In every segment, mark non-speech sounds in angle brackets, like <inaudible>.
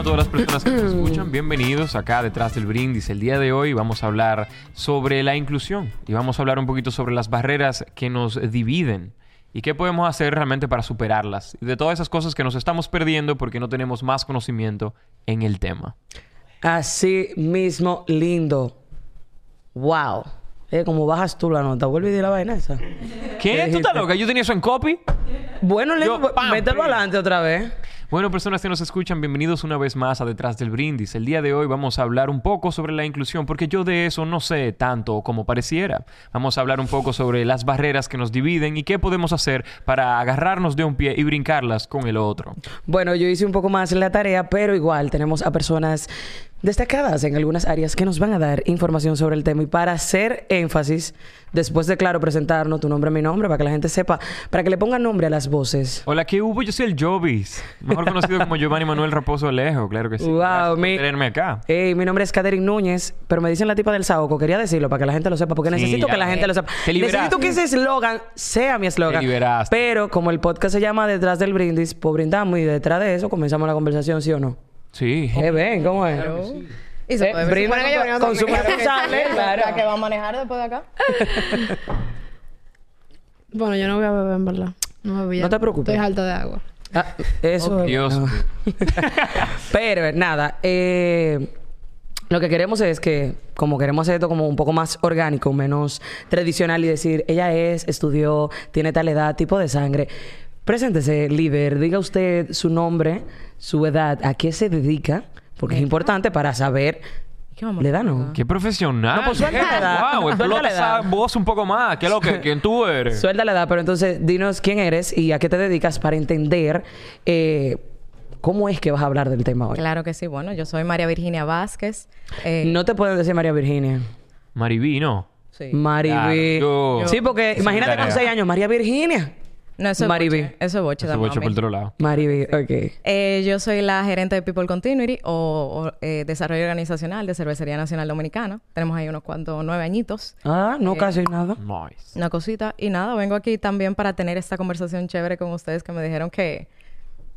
a todas las personas que nos <laughs> escuchan. Bienvenidos acá detrás del brindis. El día de hoy vamos a hablar sobre la inclusión y vamos a hablar un poquito sobre las barreras que nos dividen y qué podemos hacer realmente para superarlas. Y de todas esas cosas que nos estamos perdiendo porque no tenemos más conocimiento en el tema. Así mismo, lindo. Wow. Eh, como bajas tú la nota. Vuelve y di la vaina esa. ¿Qué? ¿Tú estás loca? Yo tenía eso en copy. Bueno, lindo, mételo adelante otra vez. Bueno, personas que nos escuchan, bienvenidos una vez más a Detrás del Brindis. El día de hoy vamos a hablar un poco sobre la inclusión, porque yo de eso no sé tanto como pareciera. Vamos a hablar un poco sobre las barreras que nos dividen y qué podemos hacer para agarrarnos de un pie y brincarlas con el otro. Bueno, yo hice un poco más la tarea, pero igual tenemos a personas destacadas en algunas áreas que nos van a dar información sobre el tema. Y para hacer énfasis, después de, claro, presentarnos tu nombre, mi nombre, para que la gente sepa, para que le pongan nombre a las voces. Hola, ¿qué hubo? Yo soy el Jovis, mejor conocido como Giovanni Manuel Raposo Alejo, claro que sí. Wow, mi- tenerme acá. Hey, mi nombre es Catherine Núñez, pero me dicen la tipa del Saoco. Quería decirlo para que la gente lo sepa, porque Sí, necesito ya que la gente lo sepa. Necesito que ese eslogan sea mi eslogan. Pero como el podcast se llama Detrás del Brindis, pues brindamos y detrás de eso comenzamos la conversación, ¿sí o no? Sí. Eh, ven, ¿cómo es? Y se Eh, puede brinda supone que yo vengo consumo también. responsable, claro. La que va a manejar después de acá. <laughs> Bueno, yo no voy a beber, en verdad. No bebí. No te preocupes. Estoy alta de agua. Ah, eso Oh, es- Dios. <laughs> Pero nada, eh, lo que queremos es que, como queremos hacer esto como un poco más orgánico, menos tradicional y decir, ella es, estudió, tiene tal edad, tipo de sangre. Preséntese, líder, diga usted su nombre, su edad, a qué se dedica, porque es importante para saber. ¿Qué vamos a ¿Le da no? Qué profesional. No, pues suelta la edad. Wow, explota la edad. esa voz un poco más. ¿Qué es lo que? ¿Quién tú eres? Suelta la edad, pero entonces dinos quién eres y a qué te dedicas para entender eh, cómo es que vas a hablar del tema hoy. Claro que sí. Bueno, yo soy María Virginia Vázquez. Eh, No te pueden decir María Virginia. Maribí, ¿no? sí. Mariby. Claro, yo- Sí, porque imagínate con seis años, María Virginia. No, eso es Mariby. boche. Eso es boche. Ese de boche por otro lado. Mariby, ok. Eh, yo soy la gerente de People Continuity o, o, eh, Desarrollo Organizacional de Cervecería Nacional Dominicana. Tenemos ahí unos cuantos nueve añitos. Ah, no, casi nada. Nice. Una cosita. Y nada, vengo aquí también para tener esta conversación chévere con ustedes que me dijeron que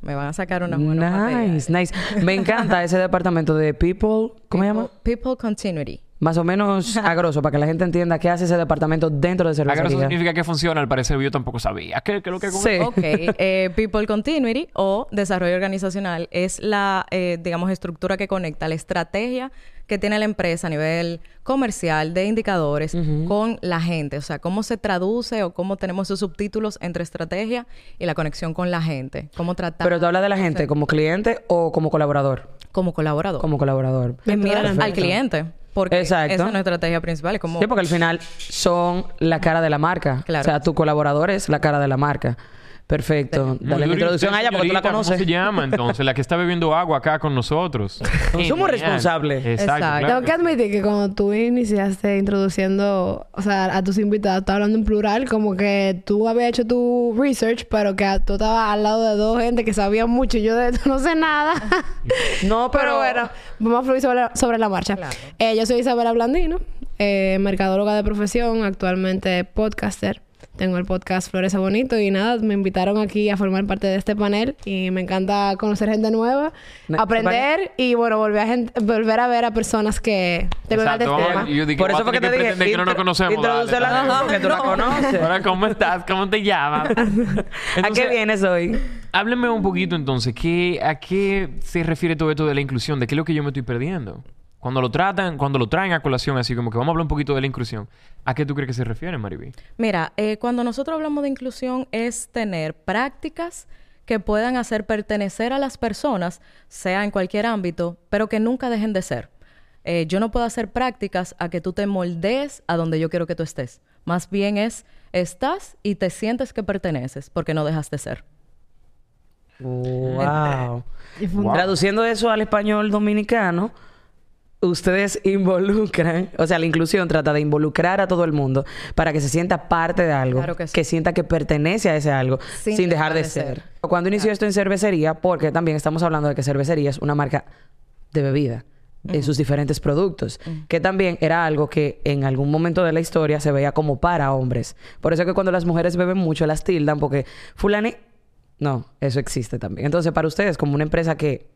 me van a sacar buenas materiales. Nice, nice. Me encanta ese departamento de People. ¿Cómo se llama? People Continuity. Más o menos <laughs> agroso, para que la gente entienda qué hace ese departamento dentro de Ah, que eso cervecería. significa que funciona. Al parecer yo tampoco sabía. ¿Qué, qué es lo que Sí. Ok, eh, People Continuity o desarrollo organizacional es la, eh, digamos, estructura que conecta la estrategia que tiene la empresa a nivel comercial de indicadores con la gente. O sea, cómo se traduce o cómo tenemos esos subtítulos entre estrategia y la conexión con la gente. Cómo tratar Pero tú hablas de la gente como cliente o como colaborador. como colaborador. Como colaborador. Mira Perfecto. al cliente. Porque Exacto. esa es nuestra estrategia principal. Es como... Sí, porque al final son la cara de la marca. Claro. O sea, tu colaborador es la cara de la marca. Perfecto. Muy Dale la duro. ¿Y introducción a ella porque tú la conoces. ¿Cómo se llama entonces? La que está bebiendo agua acá con nosotros. <laughs> Somos responsables. Exacto. Exacto. claro Tengo que admitir que cuando tú iniciaste introduciendo, o sea, a tus invitados, estás hablando en plural, como que tú habías hecho tu research, pero que tú estabas al lado de dos gente que sabían mucho y yo de esto no sé nada. <laughs> No, pero, pero bueno, vamos a fluir sobre, sobre la marcha. Claro. Eh, yo soy Isabela Blandino, eh, mercadóloga de profesión, actualmente podcaster. Tengo el podcast Floreza Bonito y nada, me invitaron aquí a formar parte de este panel y me encanta conocer gente nueva, aprender y bueno, volver a, gente- volver a ver a personas que de verdad Exacto. este tema. dije, Por eso fue que te dije, que no nos conocemos. introdúcela dale, dale. porque tú la <laughs> conoces. Hola, ¿cómo estás? ¿Cómo te llamas? <laughs> ¿A qué vienes hoy? Hábleme un poquito entonces, ¿qué, ¿a qué se refiere todo esto de la inclusión? ¿De qué es lo que yo me estoy perdiendo? Cuando lo tratan, cuando lo traen a colación así como que vamos a hablar un poquito de la inclusión, ¿a qué tú crees que se refiere, Mariby? Mira, eh, cuando nosotros hablamos de inclusión es tener prácticas que puedan hacer pertenecer a las personas, sea en cualquier ámbito, pero que nunca dejen de ser. Eh, yo no puedo hacer prácticas a que tú te moldees a donde yo quiero que tú estés. Más bien es, estás y te sientes que perteneces porque no dejas de ser. Wow. <laughs> Wow. Traduciendo eso al español dominicano, ustedes involucran, o sea, la inclusión trata de involucrar a todo el mundo para que se sienta parte de algo, Claro que sí. sienta que pertenece a ese algo, sin, dejar de ser. Cuando inició esto en cervecería, porque también estamos hablando de que cervecería es una marca de bebida en sus diferentes productos, que también era algo que en algún momento de la historia se veía como para hombres. Por eso que cuando las mujeres beben mucho las tildan porque fulani no, eso existe también. Entonces, para ustedes como una empresa que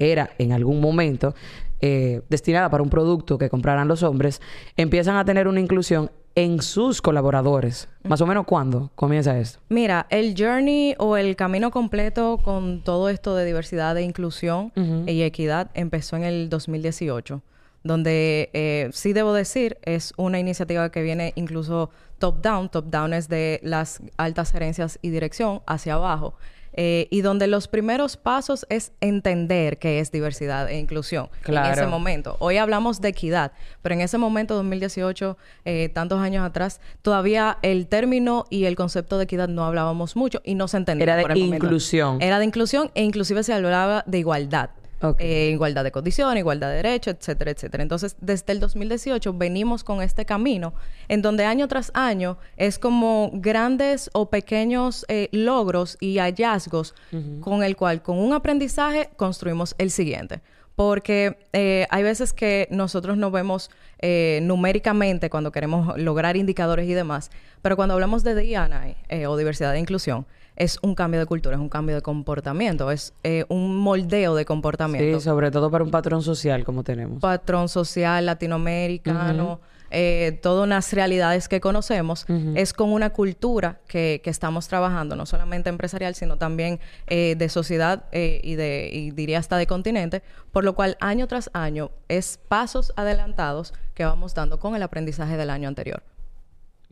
era en algún momento eh, destinada para un producto que compraran los hombres, empiezan a tener una inclusión en sus colaboradores. ¿Más o menos cuándo comienza esto? Mira, el journey o el camino completo con todo esto de diversidad e inclusión y equidad empezó en el 2018 donde eh, sí debo decir es una iniciativa que viene incluso top down, top down es de las altas gerencias y dirección hacia abajo. Eh, y donde los primeros pasos es entender qué es diversidad e inclusión Claro. en ese momento. Hoy hablamos de equidad, pero en ese momento, 2018, eh, tantos años atrás, todavía el término y el concepto de equidad no hablábamos mucho y no se entendía. Era de por el momento. inclusión. Era de inclusión e inclusive se hablaba de igualdad. Ok. Eh, igualdad de condiciones, igualdad de derechos, etcétera, etcétera. Entonces, desde el 2018 venimos con este camino en donde año tras año es como grandes o pequeños eh, logros y hallazgos con el cual, con un aprendizaje, construimos el siguiente. Porque eh, hay veces que nosotros nos vemos eh, numéricamente cuando queremos lograr indicadores y demás, pero cuando hablamos de D&I eh, o diversidad e inclusión, es un cambio de cultura, es un cambio de comportamiento, es eh, un moldeo de comportamiento. Sí, sobre todo para un patrón social como tenemos. Patrón social latinoamericano, eh, todas unas realidades que conocemos, es con una cultura que, que estamos trabajando, no solamente empresarial, sino también eh, de sociedad eh, y de, y diría hasta de continente, por lo cual año tras año es pasos adelantados que vamos dando con el aprendizaje del año anterior.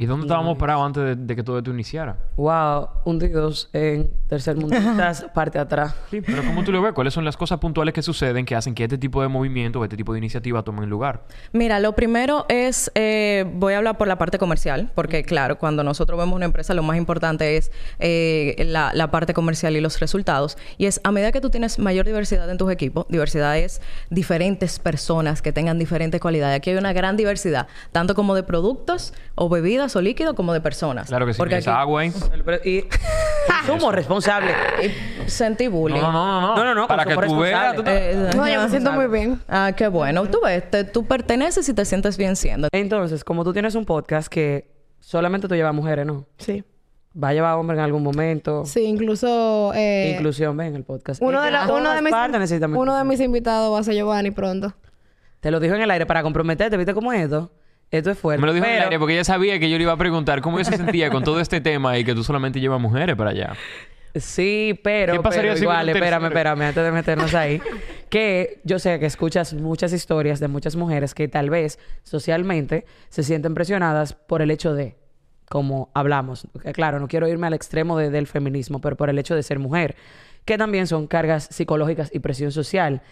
¿Y dónde estábamos parados antes de, de que todo esto iniciara? Wow, hundidos en tercermundistas, <laughs> parte atrás. Sí, pero ¿cómo tú lo ves? ¿Cuáles son las cosas puntuales que suceden que hacen que este tipo de movimiento o este tipo de iniciativa tomen lugar? Mira, lo primero es, eh, voy a hablar por la parte comercial, porque claro, cuando nosotros vemos una empresa, lo más importante es eh, la, la parte comercial y los resultados. Y es a medida que tú tienes mayor diversidad en tus equipos, diversidad es diferentes personas que tengan diferentes cualidades. Aquí hay una gran diversidad, tanto como de productos o bebidas o líquidos, como de personas. Claro que sí. Porque aquí agua ahí. Y <laughs> somos responsables. sentí bullying. No, no, no, no. No, no, no, Para que tú veas. tú Eh, No, yo me siento muy bien. Ah, qué bueno. Tú ves, te- tú perteneces y te sientes bien siendo. Entonces, como tú tienes un podcast que solamente tú llevas mujeres, ¿no? Sí. Va a llevar hombres en algún momento. Sí, incluso... eh, Inclusión, ven, el podcast. uno de, la- uno de mis, partes necesitan uno de mis invitados va a ser Giovanni pronto. Te lo dijo en el aire para comprometerte. ¿Viste cómo es esto? Esto es fuerte. Me lo dijo en el Pero- aire porque ella sabía que yo le iba a preguntar cómo ella se sentía con todo este tema y que tú solamente llevas mujeres para allá. Sí, pero, ¿Qué pasaría pero si igual, espérame, espérame, antes de meternos ahí. que yo sé que escuchas muchas historias de muchas mujeres que tal vez socialmente se sienten presionadas por el hecho de, como hablamos, claro, no quiero irme al extremo de- del feminismo, pero por el hecho de ser mujer, que también son cargas psicológicas y presión social.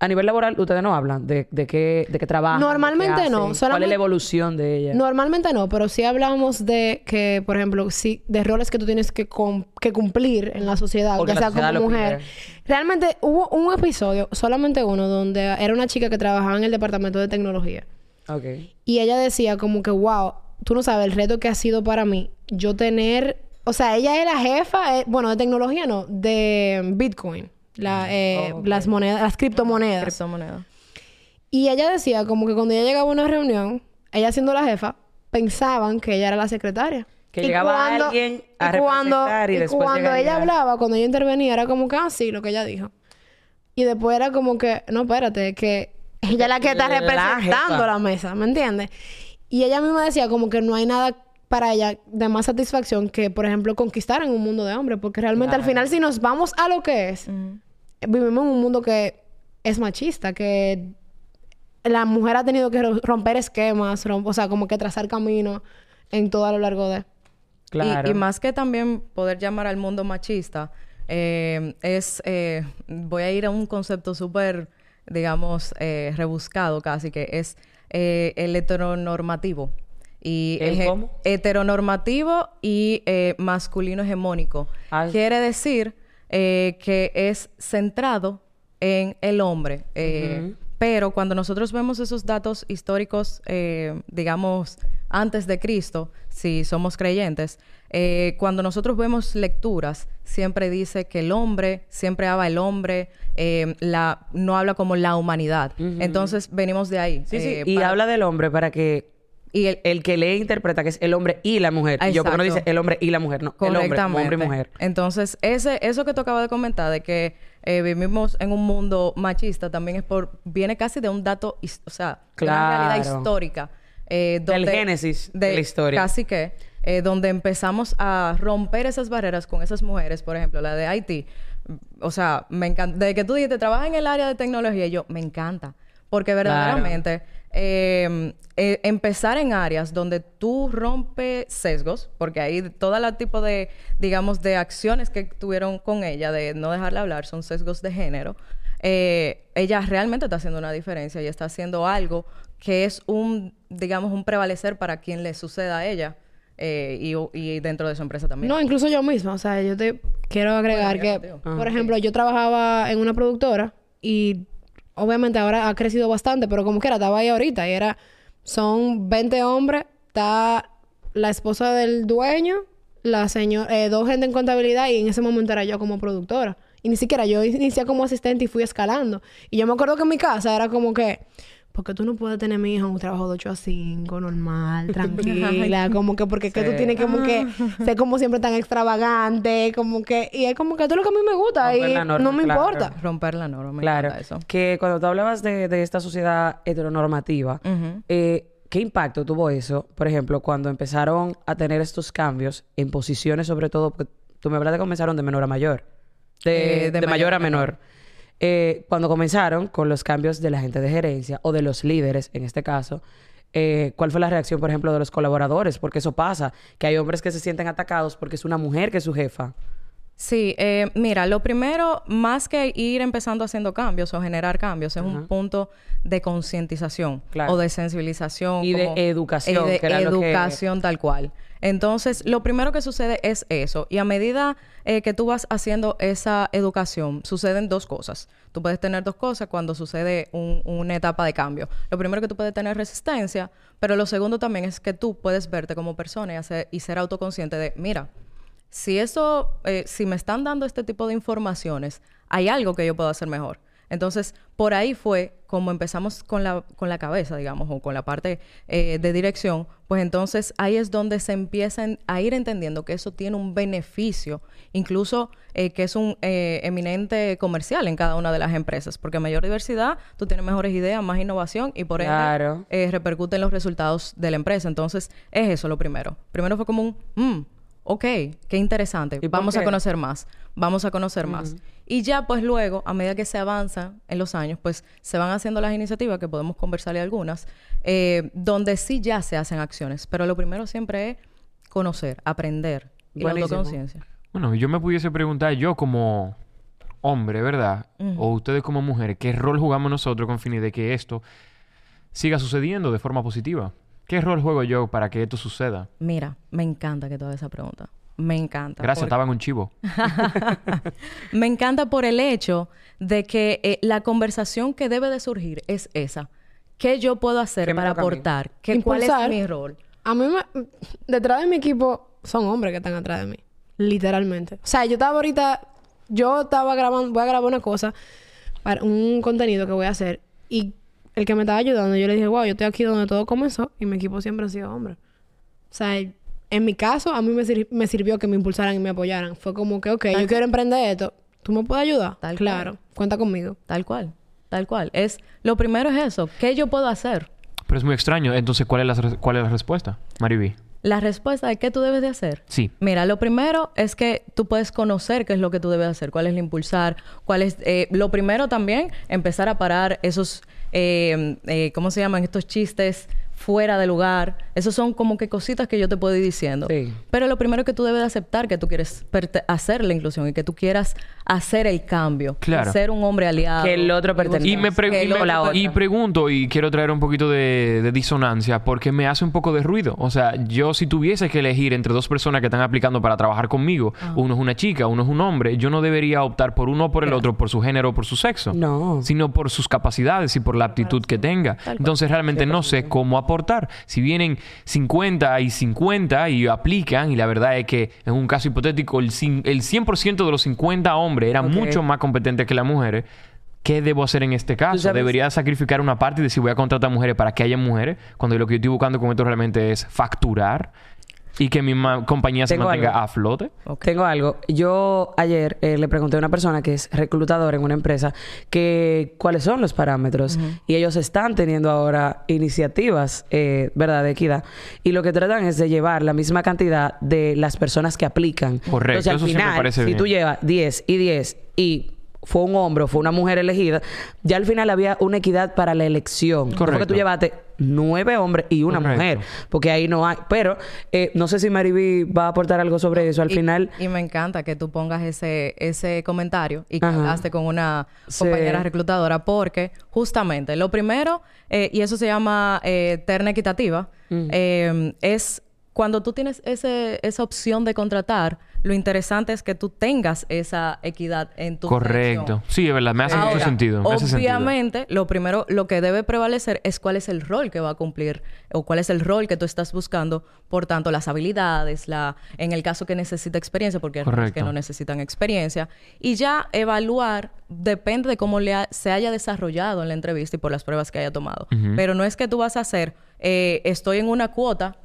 A nivel laboral, ustedes no hablan de, de qué, de qué trabajan. qué Normalmente no, hacen, ¿Cuál es solamente- la evolución de ella? Normalmente no, pero sí hablamos de que, por ejemplo, sí, de roles que tú tienes que, cumplir en la sociedad, Porque ya la sea sociedad como mujer. pide. Realmente hubo un episodio, solamente uno, donde era una chica que trabajaba en el departamento de tecnología. Ok. Y ella decía como que, wow, tú no sabes el reto que ha sido para mí yo tener... O sea, ella era jefa, eh, bueno, de tecnología no, de Bitcoin. La, eh, Oh, ok. Las monedas, las criptomonedas. Criptomoneda. Y ella decía como que cuando ella llegaba a una reunión, ella siendo la jefa, pensaban que ella era la secretaria. Que Y llegaba alguien a y cuando, representar y después cuando ella hablaba, cuando ella intervenía, era como que, ah, sí, lo que ella dijo. Y después era como que, no, espérate, que ella es la que está La representando jefa. la mesa, ¿me entiendes? Y ella misma decía como que no hay nada para ella de más satisfacción que, por ejemplo, conquistar en un mundo de hombres. Porque realmente al final, si nos vamos a lo que es, vivimos en un mundo que es machista, que la mujer ha tenido que ro- romper esquemas, rom- o sea, como que trazar camino en todo a lo largo de... Y- Claro. Y, más que también poder llamar al mundo machista, eh, es, eh, voy a ir a un concepto súper, digamos, eh, rebuscado casi, que es eh, el heteronormativo. Y ¿El cómo? Heteronormativo y eh, masculino hegemónico. Ah. Quiere decir eh, que es centrado en el hombre. eh, Pero cuando nosotros vemos esos datos históricos, eh, digamos, antes de Cristo, si somos creyentes, eh, cuando nosotros vemos lecturas, siempre dice que el hombre, siempre habla el hombre, eh, la, no habla como la humanidad. Entonces venimos de ahí. Sí, sí. y para- habla del hombre para que y el, el que lee interpreta que es el hombre y la mujer. Y yo, porque no dice Exacto. el hombre y la mujer? No, el hombre, hombre y mujer. Entonces, ese, eso que tú acabas de comentar de que eh, vivimos en un mundo machista también es por... Viene casi de un dato... O sea, de una realidad histórica. eh, Del génesis de la historia. Casi que... eh, donde empezamos a romper esas barreras con esas mujeres. Por ejemplo, la de Haití. O sea, me encanta... Desde que tú dijiste, trabaja en el área de tecnología. y Yo, me encanta. Porque verdaderamente... eh, eh, empezar en áreas donde tú rompes sesgos, porque ahí todo el tipo de, digamos, de acciones que tuvieron con ella, de no dejarla hablar, son sesgos de género, eh, ella realmente está haciendo una diferencia y está haciendo algo que es un, digamos, un prevalecer para quien le suceda a ella eh, y, y dentro de su empresa también. No, incluso yo misma. O sea, yo te quiero agregar Bueno, que, por ejemplo, yo trabajaba en una productora y obviamente ahora ha crecido bastante, pero como quiera, estaba ahí ahorita y era, son 20 hombres, está la esposa del dueño, la señora, eh, dos gente en contabilidad y en ese momento era yo como productora. Y ni siquiera yo inicié como asistente y fui escalando. Y yo me acuerdo que en mi casa era como que, porque tú no puedes tener mi hijo en un trabajo de 8 a 5, normal, <laughs> tranquila, como que porque es que tú Sí. tienes como que ser como siempre tan extravagante, como que, y es como que esto es lo que a mí me gusta Romper y la norma, no me claro. importa. Romper la norma, me Claro. eso. Que cuando tú hablabas de, de esta sociedad heteronormativa, eh, ¿qué impacto tuvo eso? Por ejemplo, cuando empezaron a tener estos cambios en posiciones, sobre todo, porque tú me hablas de que comenzaron de menor a mayor. De, Eh, de de mayor mayor a a menor. Eh, cuando comenzaron con los cambios de la gente de gerencia o de los líderes, en este caso, eh, ¿cuál fue la reacción, por ejemplo, de los colaboradores? Porque eso pasa, que hay hombres que se sienten atacados porque es una mujer que es su jefa. Sí, eh, mira, lo primero, más que ir empezando haciendo cambios o generar cambios, es un punto de concientización Claro. o de sensibilización. Y de como- educación, y de que era lo que- educación tal cual. Entonces, lo primero que sucede es eso. Y a medida eh, que tú vas haciendo esa educación, suceden dos cosas. Tú puedes tener dos cosas cuando sucede un- una etapa de cambio. Lo primero que tú puedes tener resistencia, pero lo segundo también es que tú puedes verte como persona y, hacer- y ser autoconsciente de, mira, si eso, eh, si me están dando este tipo de informaciones, hay algo que yo puedo hacer mejor. Entonces, por ahí fue como empezamos con la, con la cabeza, digamos, o con la parte eh, de dirección, pues entonces ahí es donde se empiezan a ir entendiendo que eso tiene un beneficio, incluso eh, que es un eh, eminente comercial en cada una de las empresas, porque mayor diversidad, tú tienes mejores ideas, más innovación y por ende Claro. eh, repercute en los resultados de la empresa. Entonces, es eso lo primero. Primero fue como un, mm, ok, qué interesante. ¿Y Vamos a conocer más. Vamos a conocer más. Y ya, pues luego, a medida que se avanza en los años, pues se van haciendo las iniciativas, que podemos conversarle algunas, eh, donde sí ya se hacen acciones. Pero lo primero siempre es conocer, aprender y la Buenísimo. autoconciencia. Bueno, yo me pudiese preguntar, yo como hombre, ¿verdad? O ustedes como mujeres, ¿qué rol jugamos nosotros con fines de que esto siga sucediendo de forma positiva? ¿Qué rol juego yo para que esto suceda? Mira, me encanta que tú hagas esa pregunta. Me encanta. Gracias, porque- estaba en un chivo. <laughs> Me encanta por el hecho de que eh, la conversación que debe de surgir es esa. ¿Qué yo puedo hacer ¿Qué me para aportar? ¿Qué, ¿Cuál es mi rol? A mí me... Detrás de mi equipo son hombres que están atrás de mí. Literalmente. O sea, yo estaba ahorita... Yo estaba grabando... Voy a grabar una cosa. Para un contenido que voy a hacer. Y el que me estaba ayudando, yo le dije, wow, yo estoy aquí donde todo comenzó. Y mi equipo siempre ha sido hombre. O sea, en mi caso, a mí me, sir- me sirvió que me impulsaran y me apoyaran. Fue como que, ok, yo quiero emprender esto. ¿Tú me puedes ayudar? Tal claro. Cuenta conmigo. Tal cual. Tal cual. Es, lo primero es eso. ¿Qué yo puedo hacer? Pero es muy extraño. Entonces, ¿cuál es la, cuál es la respuesta, Mariby? La respuesta de qué tú debes de hacer. Sí. Mira, lo primero es que tú puedes conocer qué es lo que tú debes hacer, cuál es el impulsar, cuál es... eh, lo primero también, empezar a parar esos... eh, eh, ¿Cómo se llaman? Estos chistes fuera de lugar. Esos son como que cositas que yo te puedo ir diciendo. Sí. Pero lo primero que tú debes de aceptar que tú quieres hacer la inclusión y que tú quieras hacer el cambio. Claro. Ser un hombre aliado. Que el otro pertenezca. Y me pre- Que y me- otro la otra. y pregunto, y quiero traer un poquito de, de disonancia, porque me hace un poco de ruido. O sea, yo si tuviese que elegir entre dos personas que están aplicando para trabajar conmigo, uno es una chica, uno es un hombre, yo no debería optar por uno o por el otro, por su género o por su sexo. No. Sino por sus capacidades y por la aptitud que tenga. Entonces realmente no sé cómo aportar. Si vienen 50 y 50 y aplican, y la verdad es que en un caso hipotético el, cin- el 100% de los 50 hombres eran Ok. mucho más competentes que las mujeres, ¿qué debo hacer en este caso? ¿Debería sacrificar una parte y decir voy a contratar mujeres para que haya mujeres? Cuando lo que yo estoy buscando con esto realmente es facturar y que mi ma- compañía se Tengo mantenga algo. a flote. Tengo algo. Yo ayer eh, le pregunté a una persona que es reclutadora en una empresa que cuáles son los parámetros y ellos están teniendo ahora iniciativas, eh, ¿verdad?, de equidad y lo que tratan es de llevar la misma cantidad de las personas que aplican. Correcto, Entonces, al eso sí me final, parece si bien. tú llevas 10 y 10 y fue un hombre o fue una mujer elegida, ya al final había una equidad para la elección. Correcto. tú llevaste nueve hombres y una Correcto. mujer, porque ahí no hay. Pero eh, no sé si Mariby va a aportar algo sobre eso. Al Y- final, Y me encanta que tú pongas ese, ese comentario y que Ajá. hablaste con una Sí. compañera reclutadora porque justamente lo primero, eh, y eso se llama eh, terna equitativa, Mm. eh, es cuando tú tienes ese, esa opción de contratar, lo interesante es que tú tengas esa equidad en tu Correcto. Sí, es verdad. Me hace mucho sentido. Me hace sentido. obviamente, lo primero, lo que debe prevalecer es cuál es el rol que va a cumplir o cuál es el rol que tú estás buscando. Por tanto, las habilidades, la, en el caso que necesita experiencia, porque hay roles que no necesitan experiencia. Y ya evaluar depende de cómo le ha- se haya desarrollado en la entrevista y por las pruebas que haya tomado. Pero no es que tú vas a hacer, eh, estoy en una cuota,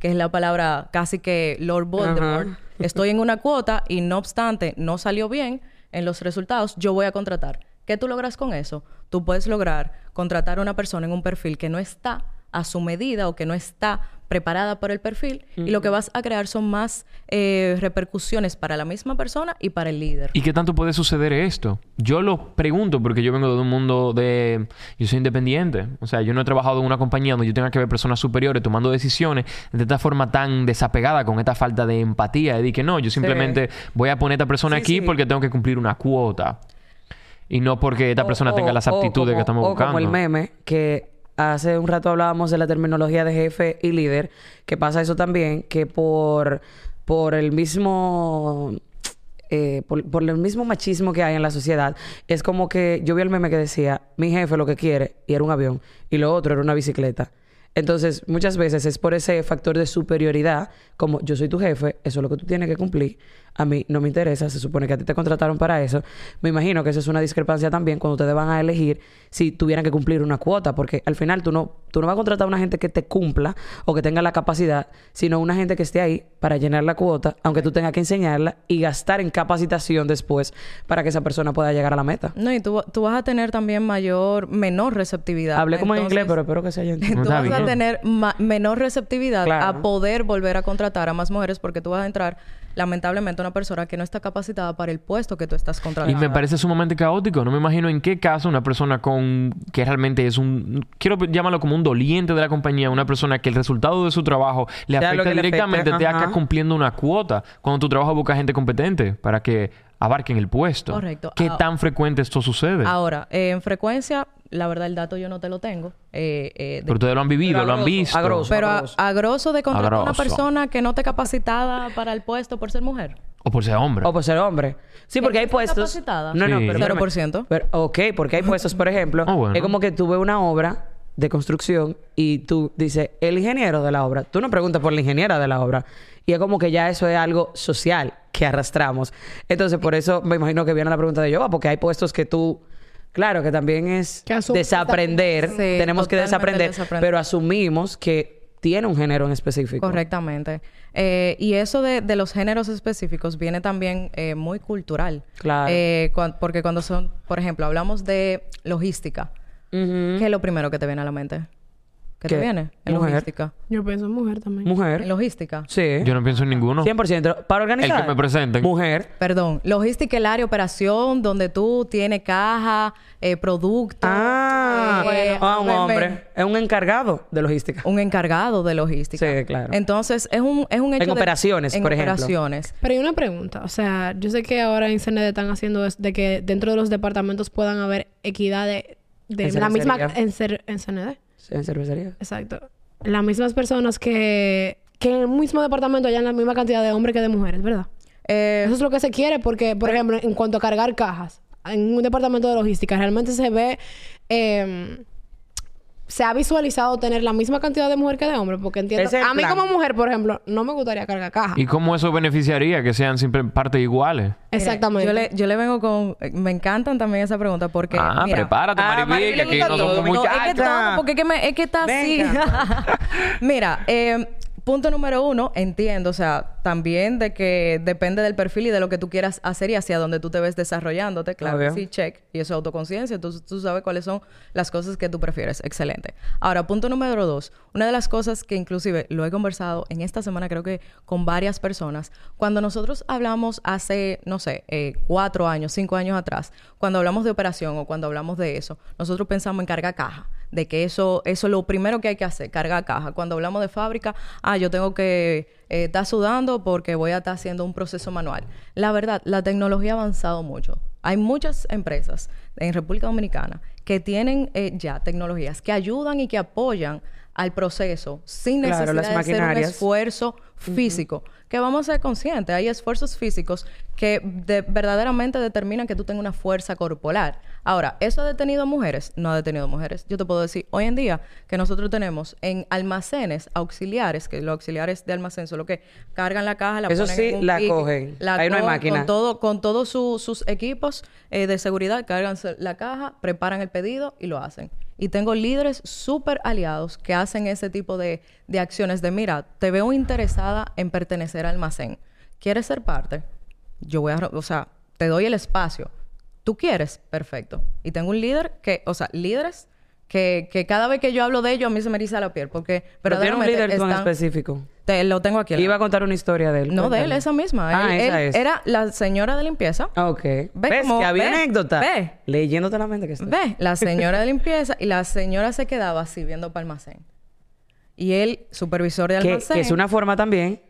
que es la palabra casi que Lord Voldemort. Estoy en una cuota y no obstante no salió bien en los resultados, yo voy a contratar. ¿Qué tú logras con eso? Tú puedes lograr contratar a una persona en un perfil que no está a su medida o que no está preparada para el perfil y lo que vas a crear son más eh, repercusiones para la misma persona y para el líder. ¿Y qué tanto puede suceder esto? Yo lo pregunto porque yo vengo de un mundo de... Yo soy independiente. O sea, yo no he trabajado en una compañía donde yo tenga que ver personas superiores tomando decisiones de esta forma tan desapegada con esta falta de empatía. De que no, yo simplemente voy a poner a esta persona Sí, aquí sí. porque tengo que cumplir una cuota. Y no porque esta O- persona tenga las o aptitudes como- que estamos o buscando. como el meme que hace un rato hablábamos de la terminología de jefe y líder, que pasa eso también, que por, por el mismo... eh, por, por el mismo machismo que hay en la sociedad, es como que yo vi el meme que decía, mi jefe lo que quiere, y era un avión, y lo otro era una bicicleta. Entonces, muchas veces es por ese factor de superioridad, como yo soy tu jefe, eso es lo que tú tienes que cumplir. A mí no me interesa, se supone que a ti te contrataron para eso. Me imagino que eso es una discrepancia también cuando ustedes van a elegir si tuvieran que cumplir una cuota, porque al final tú no, tú no vas a contratar a una gente que te cumpla o que tenga la capacidad, sino una gente que esté ahí para llenar la cuota, aunque tú tengas que enseñarla y gastar en capacitación después para que esa persona pueda llegar a la meta. No, y tú, tú vas a tener también mayor, menor receptividad. Hablé como en inglés, pero espero que se haya entendido. A tener ma- menor receptividad Claro. a poder volver a contratar a más mujeres porque tú vas a entrar, lamentablemente, a una persona que no está capacitada para el puesto que tú estás Y contratando. me parece sumamente caótico. No me imagino en qué caso una persona con que realmente es un quiero llamarlo como un doliente de la compañía, una persona que el resultado de su trabajo le Sea afecta le directamente, te acá cumpliendo una cuota. Cuando tu trabajo busca gente competente para que abarquen el puesto. Correcto. ¿Qué Ah, tan frecuente esto sucede? Ahora, eh, en frecuencia, la verdad, el dato yo no te lo tengo. eh, eh, de- Pero ustedes lo han vivido, lo han grosso, visto. a grosso. pero a, grosso. a grosso de contratar a una persona que no esté capacitada para el puesto por ser mujer. O por ser hombre. O por ser hombre. Sí, porque hay ¿Está puestos. capacitada? No, no, pero. Cero espérame. por ciento. Pero, ok, porque hay puestos, por ejemplo, <laughs> Ah, bueno. es como que tuve una obra de construcción y tú dices, el ingeniero de la obra. Tú no preguntas por la ingeniera de la obra. Y es como que ya eso es algo social que arrastramos. Entonces, por eso me imagino que viene la pregunta de Yoba, porque hay puestos que tú. Claro, que también es Que desaprender. Sí, Tenemos que desaprender, desaprender. pero asumimos que tiene un género en específico. Correctamente. Eh, y eso de, de los géneros específicos viene también eh, muy cultural. Claro. Eh, porque cuando son, por ejemplo, hablamos de logística. ¿qué es lo primero que te viene a la mente? ¿Qué, te ¿Qué? viene? En Mujer. logística. Yo pienso en mujer también. Mujer. En logística. Sí. Yo no pienso en ninguno. 100%. Para organizar. El que me presenten. Mujer. Perdón, logística el área de operación donde tú tienes caja, eh, producto. Ah, eh, ah, un me- me- hombre. Es un encargado de logística. Un encargado de logística. Sí, claro. Entonces, es un, es un hecho En de- operaciones, en por ejemplo. operaciones. Pero hay una pregunta. O sea, yo sé que ahora en CND están haciendo es de que dentro de los departamentos puedan haber equidad de, de En la misma... cervecería. En, cer- en CND. En cervecería. Exacto. Las mismas personas que... Que en el mismo departamento hayan la misma cantidad de hombres que de mujeres, ¿verdad? Eh, Eso es lo que se quiere porque, por ejemplo, en cuanto a cargar cajas, en un departamento de logística realmente se ve... eh, se ha visualizado tener la misma cantidad de mujer que de hombre, porque entiendo, Ese es el a mí plan. como mujer, por ejemplo, no me gustaría cargar caja. ¿Y cómo eso beneficiaría que sean siempre partes iguales? Exactamente. Yo le, yo le vengo con... Me encantan también esa pregunta porque... ah, mira, prepárate, Ah, que aquí no somos No, es que muchachas. todo, porque es que, me- es que está así. <laughs> Mira, eh, punto número uno, entiendo, o sea, también de que depende del perfil y de lo que tú quieras hacer y hacia dónde tú te ves desarrollándote. Claro, Obvio. sí, check. Y eso es autoconciencia. Entonces tú sabes cuáles son las cosas que tú prefieres. Excelente. Ahora, punto número dos. Una de las cosas que inclusive lo he conversado en esta semana, creo que con varias personas, cuando nosotros hablamos hace, no sé, eh, cuatro años, cinco años atrás, cuando hablamos de operación o cuando hablamos de eso, nosotros pensamos en carga caja de que eso, eso es lo primero que hay que hacer, cargar caja. Cuando hablamos de fábrica, ah, yo tengo que eh, estar sudando porque voy a estar haciendo un proceso manual. La verdad, la tecnología ha avanzado mucho. Hay muchas empresas en República Dominicana que tienen eh, ya tecnologías que ayudan y que apoyan al proceso sin necesidad de hacer un esfuerzo físico. Que vamos a ser conscientes, hay esfuerzos físicos que de- verdaderamente determinan que tú tengas una fuerza corporal. Ahora, ¿eso ha detenido mujeres? No ha detenido mujeres. Yo te puedo decir, hoy en día, que nosotros tenemos en almacenes auxiliares, que los auxiliares de almacén son los que cargan la caja, la Eso ponen sí, en un la pique, cogen. la Ahí no hay máquina. Con todo, con todos su- sus equipos eh, de seguridad, cargan la caja, preparan el pedido y lo hacen. Y tengo líderes súper aliados que hacen ese tipo de, de acciones de, mira, te veo interesada en pertenecer al almacén. ¿Quieres ser parte? Yo voy a, o sea, te doy el espacio. ¿Tú quieres? Perfecto. Y tengo un líder que, o sea, líderes que, que cada vez que yo hablo de ellos a mí se me eriza la piel porque Pero tiene un líder tú en están- específico. Te- lo tengo aquí. Iba a contar una historia de él. No, de él, esa misma. Ah, Él- esa él es. Era la señora de limpieza. Ah, Ok. Ve ¿Ves cómo- que había ve, anécdota? ve. Leyéndote la mente que está. Ve, la <laughs> señora de limpieza y la señora se quedaba así viendo para almacén. Y él, supervisor de Que, almacén. que es una forma también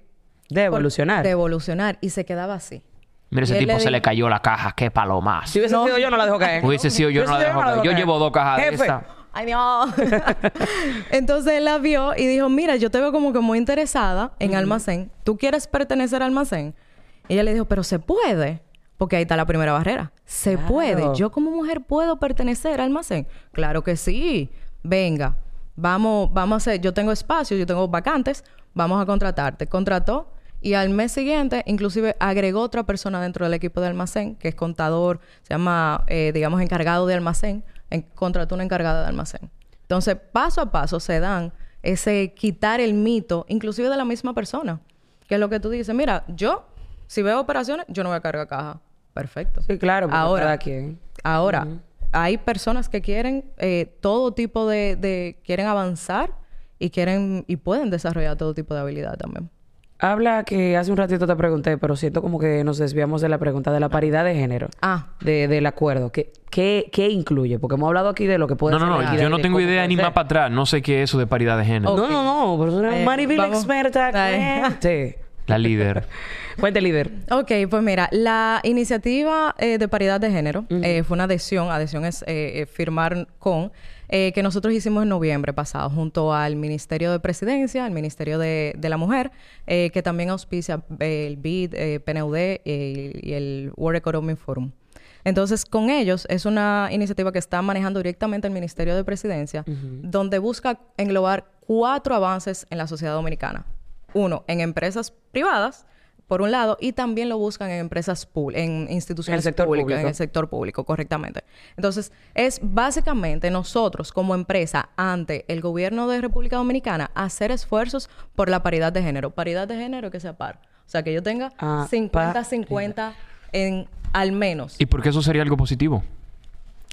de por- evolucionar. De evolucionar. Y se quedaba así. Mira, ese tipo le se le cayó la caja. ¡Qué palomazo! Si hubiese sido yo, no la dejo caer. Hubiese sido yo, no la dejo caer. Yo llevo dos cajas de esa. ¡Ay, Dios! <laughs> Entonces él la vio y dijo, mira, yo te veo como que muy interesada en almacén. ¿Tú quieres pertenecer al almacén? Y ella le dijo, pero se puede. Porque ahí está la primera barrera. Se Claro. puede. Yo como mujer puedo pertenecer al almacén. Claro que sí. Venga, vamos, vamos a hacer, yo tengo espacio, yo tengo vacantes, vamos a contratarte. Contrató y al mes siguiente, inclusive agregó otra persona dentro del equipo de almacén, que es contador, se llama, eh, digamos, encargado de almacén, en- contrató una encargada de almacén. Entonces, paso a paso se dan ese quitar el mito, inclusive de la misma persona. Que es lo que tú dices, mira, yo, si veo operaciones, yo no voy a cargar caja. Perfecto. Sí, claro, Ahora, cada quien. Ahora, hay personas que quieren eh, todo tipo de, de- quieren avanzar y quieren y pueden desarrollar todo tipo de habilidad también. Habla que hace un ratito te pregunté, pero siento como que nos desviamos de la pregunta de la paridad de género. Ah, De, del acuerdo. ¿Qué, qué, qué incluye? Porque hemos hablado aquí de lo que puede No, no, ser no. la equidad Yo no tengo idea ni ser. más para atrás. No sé qué es eso de paridad de género. No, no, no. Pero es una Eh, Maribel vamos. experta. <laughs> La líder. <laughs> Cuente, líder. Ok, pues mira, la iniciativa eh, de paridad de género eh, fue una adhesión, adhesión es eh, eh, firmar con, eh, que nosotros hicimos en noviembre pasado junto al Ministerio de Presidencia, al Ministerio de, de la Mujer, eh, que también auspicia eh, el BID, eh, PNUD y el World Economic Forum. Entonces, con ellos es una iniciativa que está manejando directamente el Ministerio de Presidencia, donde busca englobar cuatro avances en la sociedad dominicana. Uno, en empresas privadas, por un lado, y también lo buscan en empresas públicas, en instituciones sector públicas, público. en el sector público, correctamente. Entonces, es básicamente nosotros como empresa ante el gobierno de República Dominicana hacer esfuerzos por la paridad de género. Paridad de género que sea par. O sea, que yo tenga Ah, 50-50 en al menos ¿Y por qué eso sería algo positivo?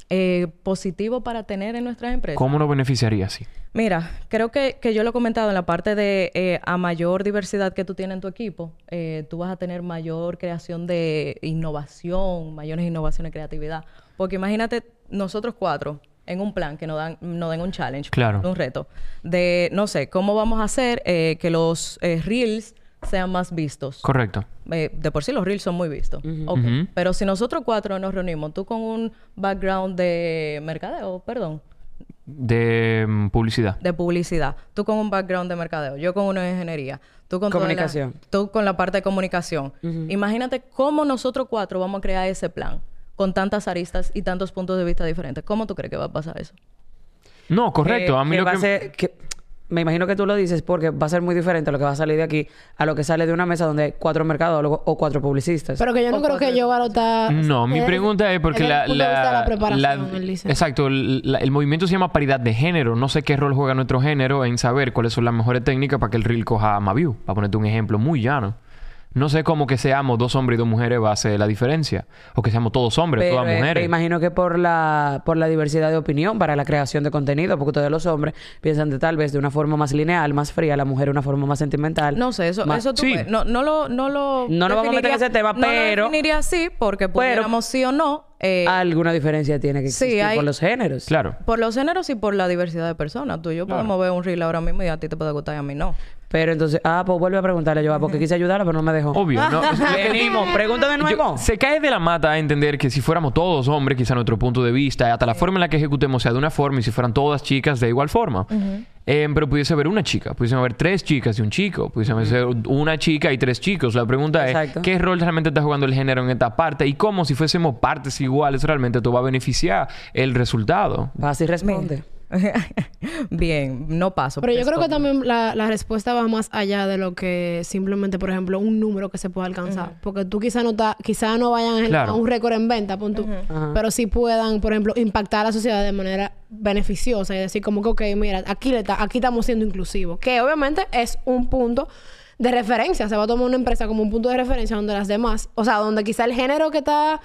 Eh, positivo para tener en nuestras empresas. ¿Cómo nos beneficiaría así? Mira, creo que, que yo lo he comentado en la parte de eh, a mayor diversidad que tú tienes en tu equipo, eh, tú vas a tener mayor creación de innovación, mayores innovaciones y creatividad. Porque imagínate nosotros cuatro en un plan que nos dan, nos den un challenge, Claro. un reto, de, no sé, cómo vamos a hacer eh, que los reels sean más vistos. Correcto. Eh, de por sí los reels son muy vistos. Pero si nosotros cuatro nos reunimos, tú con un background de mercadeo, perdón, De mm, publicidad. de publicidad, tú con un background de mercadeo, yo con una de ingeniería, tú con toda la- Comunicación. tú con la parte de comunicación. Imagínate cómo nosotros cuatro vamos a crear ese plan con tantas aristas y tantos puntos de vista diferentes. ¿Cómo tú crees que va a pasar eso? No, correcto. Eh, a mí que lo va que... a ser- que- me imagino que tú lo dices porque va a ser muy diferente lo que va a salir de aquí a lo que sale de una mesa donde hay cuatro mercadólogos o cuatro publicistas. Pero que yo no O creo que yo está... No, mi pregunta es porque el la, la, la preparación, la- él dice. exacto, la- el movimiento se llama paridad de género. No sé qué rol juega nuestro género en saber cuáles son las mejores técnicas para que el reel coja más view. Para ponerte un ejemplo muy llano. No sé cómo que seamos dos hombres y dos mujeres va a ser la diferencia. O que seamos todos hombres, Pero, todas eh, mujeres. Me imagino que por la, por la diversidad de opinión para la creación de contenido, porque todos los hombres piensan de tal vez de una forma más lineal, más fría, la mujer de una forma más sentimental. No sé, eso, más- eso tú Sí. no, no lo, no lo No nos vamos a meter en ese tema, no lo pero- definiría así porque pudiéramos sí o no. eh, Alguna diferencia tiene que Sí, existir hay- por los géneros. Claro. por los géneros y por la diversidad de personas. Tú y yo Claro. podemos ver un reel ahora mismo y a ti te puede gustar y a mí no. Pero entonces, ah, pues vuelve a preguntarle yo, porque quise ayudarla, pero no me dejó. Obvio, ¿no? <laughs> Venimos, <laughs> pregunta de nuevo. Yo- se cae de la mata a entender que si fuéramos todos hombres, quizá nuestro punto de vista, hasta la forma en la que ejecutemos sea de una forma, y si fueran todas chicas de igual forma. Eh, pero pudiese haber una chica, pudiesen haber tres chicas y un chico, pudiesen ser una chica y tres chicos. La pregunta Exacto. es, ¿qué rol realmente está jugando el género en esta parte? Y cómo si fuésemos partes iguales, realmente esto va a beneficiar el resultado. Vas y responde. <laughs> Bien, no paso. Pero yo creo que también la, la respuesta va más allá de lo que simplemente, por ejemplo, un número que se pueda alcanzar. Porque tú quizá no, ta- quizá no vayan a- Claro. a un récord en venta, pon tú. Pero sí puedan, por ejemplo, impactar a la sociedad de manera beneficiosa y decir como que, ok, mira, aquí, le ta- aquí estamos siendo inclusivos. Que obviamente es un punto de referencia. Se va a tomar una empresa como un punto de referencia donde las demás, o sea, donde quizá el género que está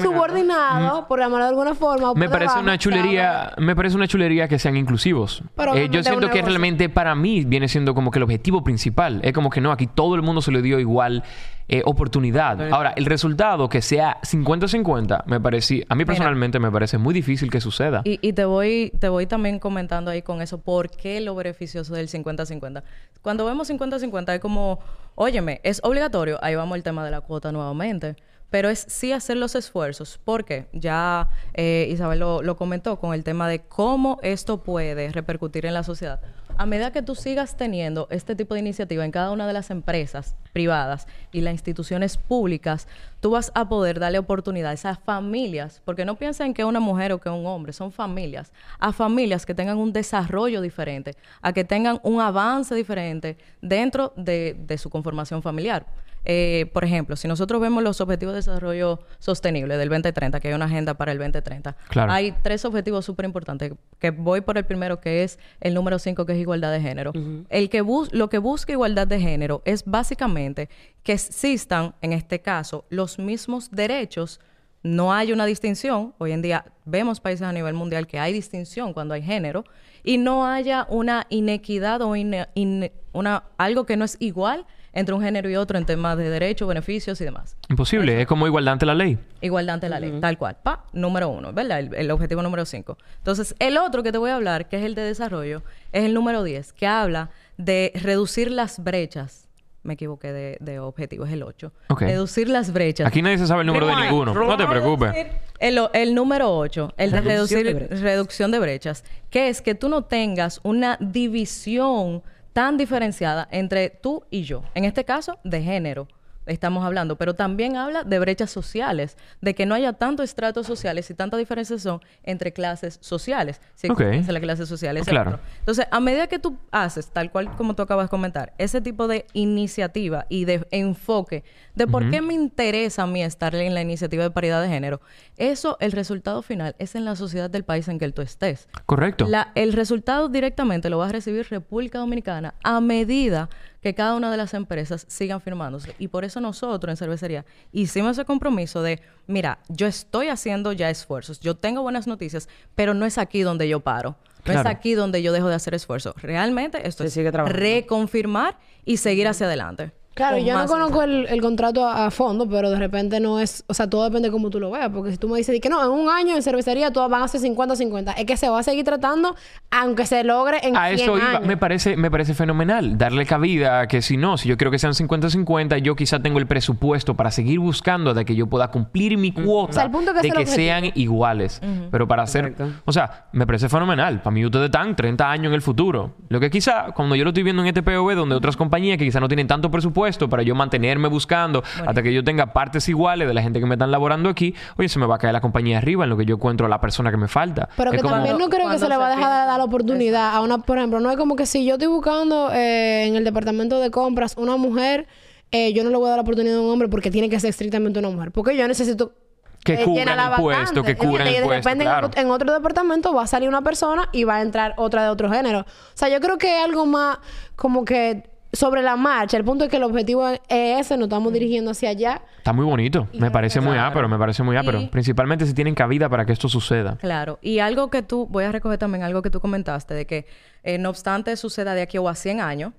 Subordinado, por llamarlo de alguna forma. o Me parece una chulería, me parece una chulería que sean inclusivos. Pero Eh, yo siento que realmente para mí viene siendo como que el objetivo principal. Es como que no, aquí todo el mundo se le dio igual eh, oportunidad. Ahora, el resultado que sea 50-50, me parece, a mí Mira. personalmente me parece muy difícil que suceda. Y, y te voy te voy también comentando ahí con eso, ¿por qué lo beneficioso del 50-50? Cuando vemos 50-50 es como, óyeme, es obligatorio, ahí vamos el tema de la cuota nuevamente, pero es sí hacer los esfuerzos, porque ya eh, Isabel lo, comentó con el tema de cómo esto puede repercutir en la sociedad. A medida que tú sigas teniendo este tipo de iniciativa en cada una de las empresas privadas y las instituciones públicas, tú vas a poder darle oportunidades a familias, porque no piensen que una mujer o que un hombre, son familias, a familias que tengan un desarrollo diferente, a que tengan un avance diferente dentro de, de su conformación familiar. Eh, por ejemplo, si nosotros vemos los objetivos de desarrollo sostenible del 2030, que hay una agenda para el 2030, Claro. hay tres objetivos súper importantes. Que voy por el primero, que es el número 5, que es igualdad de género. el que bus lo que busca igualdad de género es básicamente que existan, en este caso, los mismos derechos. No hay una distinción. Hoy en día vemos países a nivel mundial que hay distinción cuando hay género y no haya una inequidad o ine- ine- una, algo que no es igual entre un género y otro en temas de derechos, beneficios y demás. Imposible, es como igualdad ante la ley. Igualdad ante la ley, tal cual. Pa, número uno, ¿verdad? El, el objetivo número cinco. Entonces, el otro que te voy a hablar, que es el de desarrollo, es el número 10, que habla de reducir las brechas. Me equivoqué de, de objetivo, es el 8. Ok. Reducir las brechas. Aquí nadie se sabe el número de ninguno. No te preocupes. El, el número 8, el de Reducción reducir de brechas. reducción de brechas, que es que tú no tengas una división tan diferenciada entre tú y yo. En este caso, de género estamos hablando, pero también habla de brechas sociales, de que no haya tantos estratos sociales y tanta diferenciación entre clases sociales. Si las clases sociales. Oh, claro. Entonces, a medida que tú haces, tal cual como tú acabas de comentar, ese tipo de iniciativa y de enfoque de por qué me interesa a mí estar en la iniciativa de paridad de género, eso, el resultado final es en la sociedad del país en que tú estés. Correcto. La- el resultado directamente lo va a recibir República Dominicana a medida que cada una de las empresas sigan firmándose. Y por eso nosotros en cervecería hicimos ese compromiso de, mira, yo estoy haciendo ya esfuerzos, yo tengo buenas noticias, pero no es aquí donde yo paro. No Claro. es aquí donde yo dejo de hacer esfuerzo. Realmente esto Se es reconfirmar y seguir hacia adelante. Claro, yo no conozco el, el contrato a, a fondo, pero de repente no es... O sea, todo depende de cómo tú lo veas. Porque si tú me dices que no, en un año en cervecería todas van a ser 50-50. Es que se va a seguir tratando aunque se logre en A 100 eso iba. años. Me parece, me parece fenomenal. Darle cabida a que si no, si yo quiero que sean 50-50, yo quizá tengo el presupuesto para seguir buscando de que yo pueda cumplir mi cuota O sea, el punto que de que sean iguales. Pero para hacer... Correcto. O sea, me parece fenomenal. Para mí ustedes están 30 años en el futuro. Lo que quizá, cuando yo lo estoy viendo en este POV, donde otras compañías que quizá no tienen tanto presupuesto, puesto para yo mantenerme buscando hasta que yo tenga partes iguales de la gente que me están laborando aquí, oye, se me va a caer la compañía arriba en lo que yo encuentro a la persona que me falta. Pero Es que como- también no creo que se le va a dejar de dar la oportunidad a una, por ejemplo, no es como que si yo estoy buscando eh, en el departamento de compras una mujer, eh, yo no le voy a dar la oportunidad a un hombre porque tiene que ser estrictamente una mujer. Porque yo necesito Que eh, cubran el puesto, que cubran el Y de puesto, en claro. en otro departamento va a salir una persona y va a entrar otra de otro género. O sea, yo creo que es algo más como que sobre la marcha. El punto es que el objetivo es ese, nos estamos dirigiendo hacia allá. Está muy bonito. Me parece muy Claro. ápero, me parece muy ápero. Y- Principalmente si tienen cabida para que esto suceda. Claro, y algo que tú, voy a recoger también algo que tú comentaste, de que eh, no obstante suceda de aquí o a 100 años,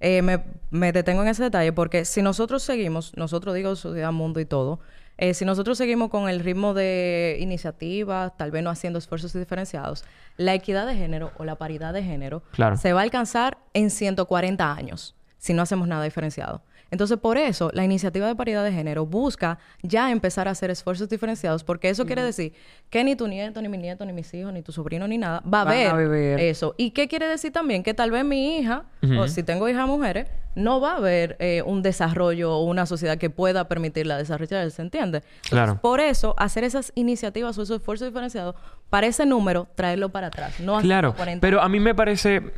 eh, me, me detengo en ese detalle porque si nosotros seguimos, nosotros digo Sociedad Mundo y todo, eh, si nosotros seguimos con el ritmo de iniciativa, tal vez no haciendo esfuerzos diferenciados, la equidad de género o la paridad de género Claro. se va a alcanzar en 140 años si no hacemos nada diferenciado. Entonces, por eso, la iniciativa de paridad de género busca ya empezar a hacer esfuerzos diferenciados, porque eso quiere decir que ni tu nieto, ni mi nieto, ni mis hijos, ni tu sobrino, ni nada, va a Van a ver vivir. eso. ¿Y qué quiere decir también? Que tal vez mi hija, o si tengo hijas mujeres, no va a haber eh, un desarrollo o una sociedad que pueda permitirla desarrollar, ¿se entiende? Entonces, Claro. Por eso, hacer esas iniciativas o esos esfuerzos diferenciados, para ese número, traerlo para atrás. No Claro, 140. pero a mí me parece...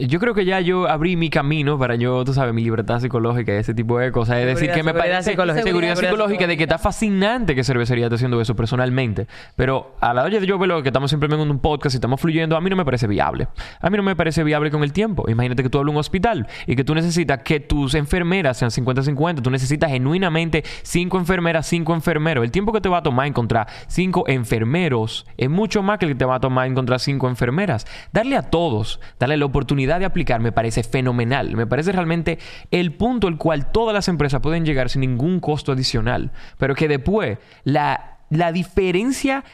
Yo creo que ya yo abrí mi camino para yo, tú sabes, mi libertad psicológica y ese tipo de cosas. Es decir, que me parece psicológica. seguridad Seguridad psicológica de que está fascinante que cervecería esté haciendo eso personalmente. Pero a la hora de yo verlo que estamos simplemente en un podcast y estamos fluyendo, a mí no me parece viable. A mí no me parece viable con el tiempo. Imagínate que tú hablas un hospital y que tú necesitas que tus enfermeras sean 50-50. Tú necesitas genuinamente cinco enfermeras, cinco enfermeros. El tiempo que te va a tomar encontrar cinco enfermeros es mucho más que el que te va a tomar encontrar cinco enfermeras. Darle a todos, darle la oportunidad de aplicar me parece fenomenal. Me parece realmente el punto al cual todas las empresas pueden llegar sin ningún costo adicional. Pero que después la, la diferencia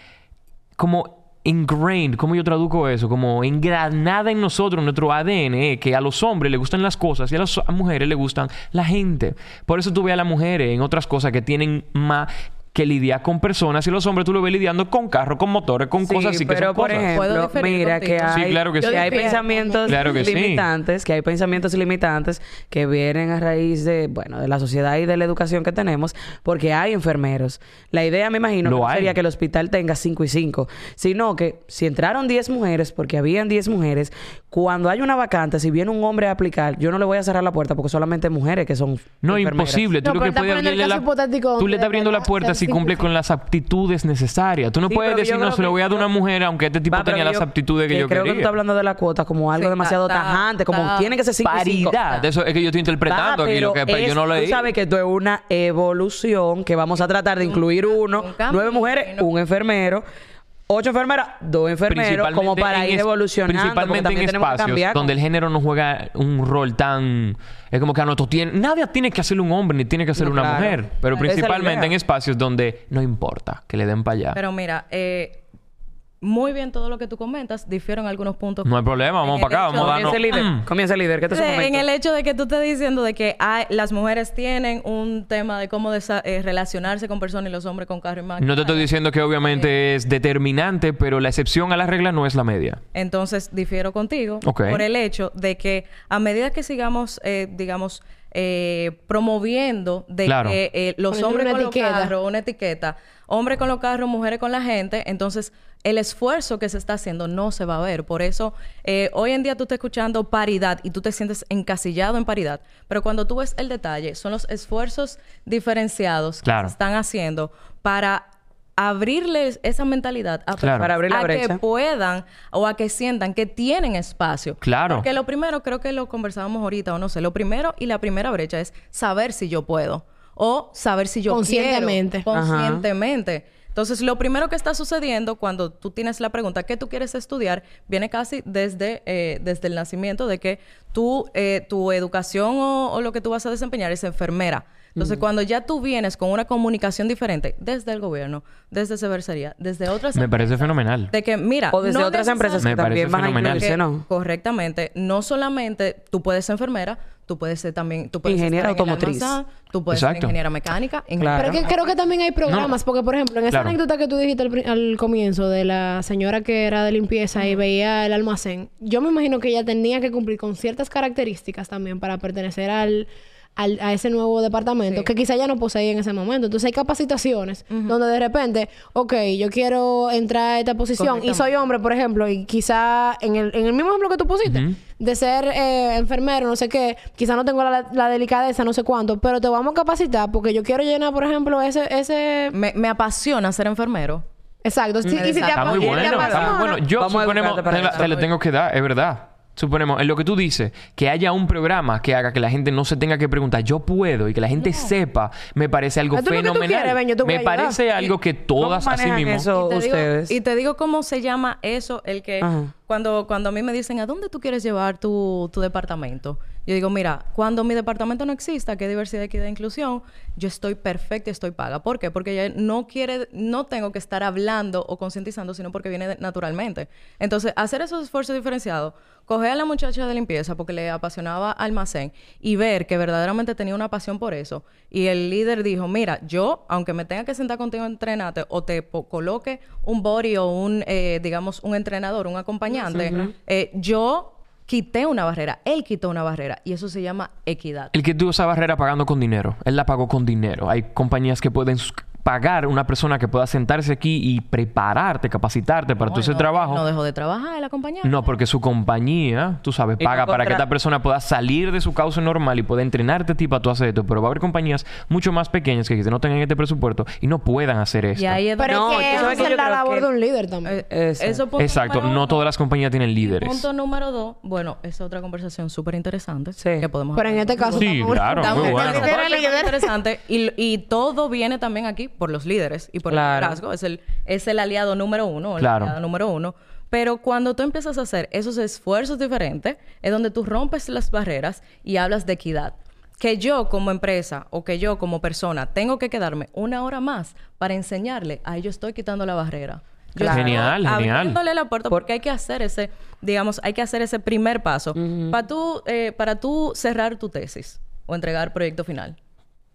como ingrained, ¿cómo yo traduzco eso? Como engranada en nosotros, en nuestro ADN, que a los hombres les gustan las cosas y a las mujeres les gustan la gente. Por eso tú ves a las mujeres en otras cosas que tienen más que lidiar con personas y los hombres tú lo ves lidiando con carros, con motores, con Sí, cosas así que son por cosas. Ejemplo, mira que hay, Sí, claro que sí. hay pensamientos Claro que sí. limitantes, que hay pensamientos limitantes que vienen a raíz de, bueno, de la sociedad y de la educación que tenemos, porque hay enfermeros. La idea, me imagino, Lo que no hay. sería que el hospital tenga 5 y 5, sino que si entraron 10 mujeres, porque habían 10 mujeres, cuando hay una vacante, si viene un hombre a aplicar, yo no le voy a cerrar la puerta porque solamente mujeres que son No, enfermeras. imposible. Tú No, lo que puedes abrirle la... Tú le estás abriendo la puerta si cumple con las aptitudes necesarias. Tú no Sí, puedes decir, no, creo se lo voy a dar a una mujer aunque este tipo Va, que las aptitudes que, yo creo que tú quería. estás hablando de la cuota como algo Sí, demasiado tajante, como tiene que ser 5 y 5. Paridad. Eso es que yo estoy interpretando Va, aquí lo que pero yo no leí. Tú sabes que esto es una evolución que vamos a tratar de incluir uno, un cambio, nueve mujeres, ¿no? un enfermero, ocho enfermeras, dos enfermeros, como para ir evolucionando. Principalmente en espacios cambiar. donde el género no juega un rol tan... Es como que a nosotros tiene... Nadie tiene que hacerlo un hombre ni tiene que hacerlo No, una claro. mujer. Pero principalmente en espacios donde no importa que le den para allá. Pero mira, eh, muy bien todo lo que tú comentas, difiero en algunos puntos. no hay problema. Vamos para acá. hecho Vamos a darnos... Comienza el líder, Mm. comienza el líder, su Eh, momento. en el hecho de que tú estés diciendo de que hay- las mujeres tienen un tema de cómo desa- eh, relacionarse con personas y los hombres con carro y máquina. No te estoy diciendo que obviamente es determinante, pero la excepción a la regla no es la media. Entonces, difiero contigo por el hecho de que a medida que sigamos, eh, digamos, eh, promoviendo de Claro. que eh, los Poniendo hombres con etiqueta. los carros, una etiqueta, hombres con los carros, mujeres con la gente, entonces el esfuerzo que se está haciendo no se va a ver. Por eso, eh, hoy en día tú estás escuchando paridad y tú te sientes encasillado en paridad, pero cuando tú ves el detalle, son los esfuerzos diferenciados que Claro. se están haciendo para abrirles esa mentalidad a Claro. Para abrir la a brecha. que puedan o a que sientan que tienen espacio. Claro. Porque lo primero, creo que lo conversábamos ahorita o no sé, lo primero y la primera brecha es saber si yo puedo o saber si yo Conscientemente. quiero. Ajá. Conscientemente. Entonces, lo primero que está sucediendo cuando tú tienes la pregunta ¿qué tú quieres estudiar? viene casi desde, eh, desde el nacimiento de que tú, eh, tu educación o, o lo que tú vas a desempeñar es enfermera. Entonces, cuando ya tú vienes con una comunicación diferente desde el gobierno, desde cervecería, desde otras Me parece fenomenal. de que, mira, o desde no otras empresas Me que también van a. Correctamente. No solamente tú puedes ser enfermera, tú puedes ser también... Tú puedes Ingeniera estar en el automotriz. tú puedes Exacto. ser ingeniera mecánica. ingeniera- Claro. Pero que creo que también hay programas, porque por ejemplo, en esa Claro. anécdota que tú dijiste al comienzo de la señora que era de limpieza y veía el almacén, yo me imagino que ella tenía que cumplir con ciertas características también para pertenecer al, al- a ese nuevo departamento que quizá ya no poseía en ese momento. Entonces hay capacitaciones donde de repente, ok, yo quiero entrar a esta posición y soy hombre, por ejemplo, y quizá en el, en el mismo ejemplo que tú pusiste, de ser eh, enfermero, no sé qué, quizá no tengo la, la delicadeza, no sé cuánto, pero te vamos a capacitar porque yo quiero llenar, por ejemplo, ese... ese... Me, me apasiona ser enfermero. Exacto. Sí, y si te Está muy bueno, está muy apasiona, bueno. Yo Vamos suponemos, te, lo tengo que dar, es verdad. Suponemos, en lo que tú dices, que haya un programa que haga que la gente no se tenga que preguntar, yo puedo, y que la gente sepa, me parece algo Ah, tú lo que tú fenomenal. quieres, ven, yo te voy me ayudar. parece algo que todas ¿Cómo así mismo. eso Y te digo- ustedes? y te digo cómo se llama eso, el que Ajá. Cuando, cuando a mí me dicen, ¿a dónde tú quieres llevar tu, tu departamento? Yo digo, mira, cuando mi departamento no exista, que diversidad, equidad e inclusión, yo estoy perfecta y estoy paga. ¿Por qué? Porque ya no quiere, no tengo que estar hablando o concientizando, sino porque viene naturalmente. Entonces, hacer esos esfuerzos diferenciados, coger a la muchacha de limpieza porque le apasionaba almacén y ver que verdaderamente tenía una pasión por eso. Y el líder dijo, mira, yo, aunque me tenga que sentar contigo a entrenarte o te coloque un body o un, eh, digamos, un entrenador, un acompañante, eh, yo quité una barrera, él quitó una barrera y eso se llama equidad. El que tuvo esa barrera pagando con dinero, él la pagó con dinero. Hay compañías que pueden pagar una persona que pueda sentarse aquí y prepararte, capacitarte para todo ese No, trabajo. No dejó de trabajar el acompañante. No, porque su compañía, tú sabes, paga no para que esta persona pueda salir de su causa normal y pueda entrenarte a ti para tú hacer esto. Pero va a haber compañías mucho más pequeñas que quizás no tengan este presupuesto y no puedan hacer esto. Y ahí es Pero No, es que es la labor que- de un líder también. Eh, Exacto. Eso Exacto, no uno. todas las compañías tienen líderes. punto número dos, bueno, es otra conversación súper interesante Sí. que podemos Pero en este caso... Sí, estamos- claro, Estamos muy en bueno. interesante y, y todo viene también aquí por los líderes y por Claro. el liderazgo. Es el, es el aliado número uno, el Claro. aliado número uno. Pero cuando tú empiezas a hacer esos esfuerzos diferentes, es donde tú rompes las barreras y hablas de equidad. Que yo como empresa o que yo como persona tengo que quedarme una hora más para enseñarle, ahí yo estoy quitando la barrera. Yo Claro. genial. abriéndole la puerta porque hay que hacer ese, digamos, hay que hacer ese primer paso para tú, eh, para tú cerrar tu tesis o entregar proyecto final.